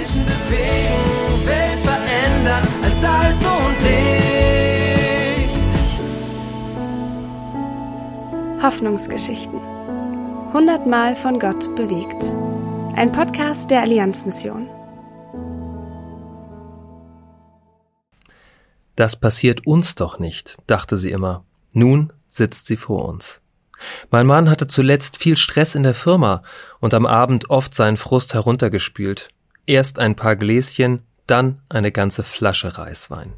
Menschen bewegen, Welt verändern als Salz und Licht. Hoffnungsgeschichten. Hundertmal von Gott bewegt. Ein Podcast der Allianzmission. Das passiert uns doch nicht, dachte sie immer. Nun sitzt sie vor uns. Mein Mann hatte zuletzt viel Stress in der Firma und am Abend oft seinen Frust heruntergespült. Erst ein paar Gläschen, dann eine ganze Flasche Reiswein.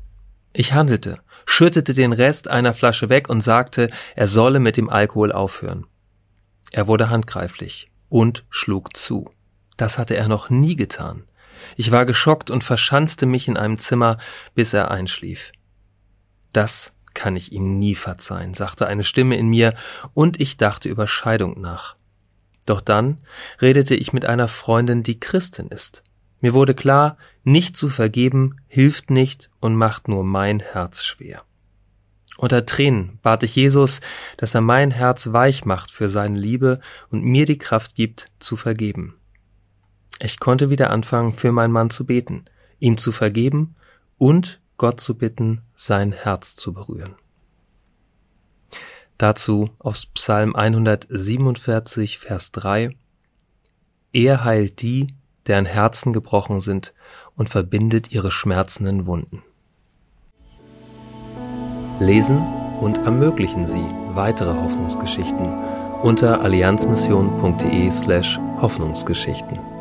Ich handelte, schüttete den Rest einer Flasche weg und sagte, er solle mit dem Alkohol aufhören. Er wurde handgreiflich und schlug zu. Das hatte er noch nie getan. Ich war geschockt und verschanzte mich in einem Zimmer, bis er einschlief. Das kann ich ihm nie verzeihen, sagte eine Stimme in mir, und ich dachte über Scheidung nach. Doch dann redete ich mit einer Freundin, die Christin ist. Mir wurde klar, nicht zu vergeben hilft nicht und macht nur mein Herz schwer. Unter Tränen bat ich Jesus, dass er mein Herz weich macht für seine Liebe und mir die Kraft gibt, zu vergeben. Ich konnte wieder anfangen, für meinen Mann zu beten, ihm zu vergeben und Gott zu bitten, sein Herz zu berühren. Dazu aus Psalm 147, Vers 3 Er heilt die, deren Herzen gebrochen sind, und verbindet ihre schmerzenden Wunden. Lesen und ermöglichen Sie weitere Hoffnungsgeschichten unter allianzmission.de slash Hoffnungsgeschichten.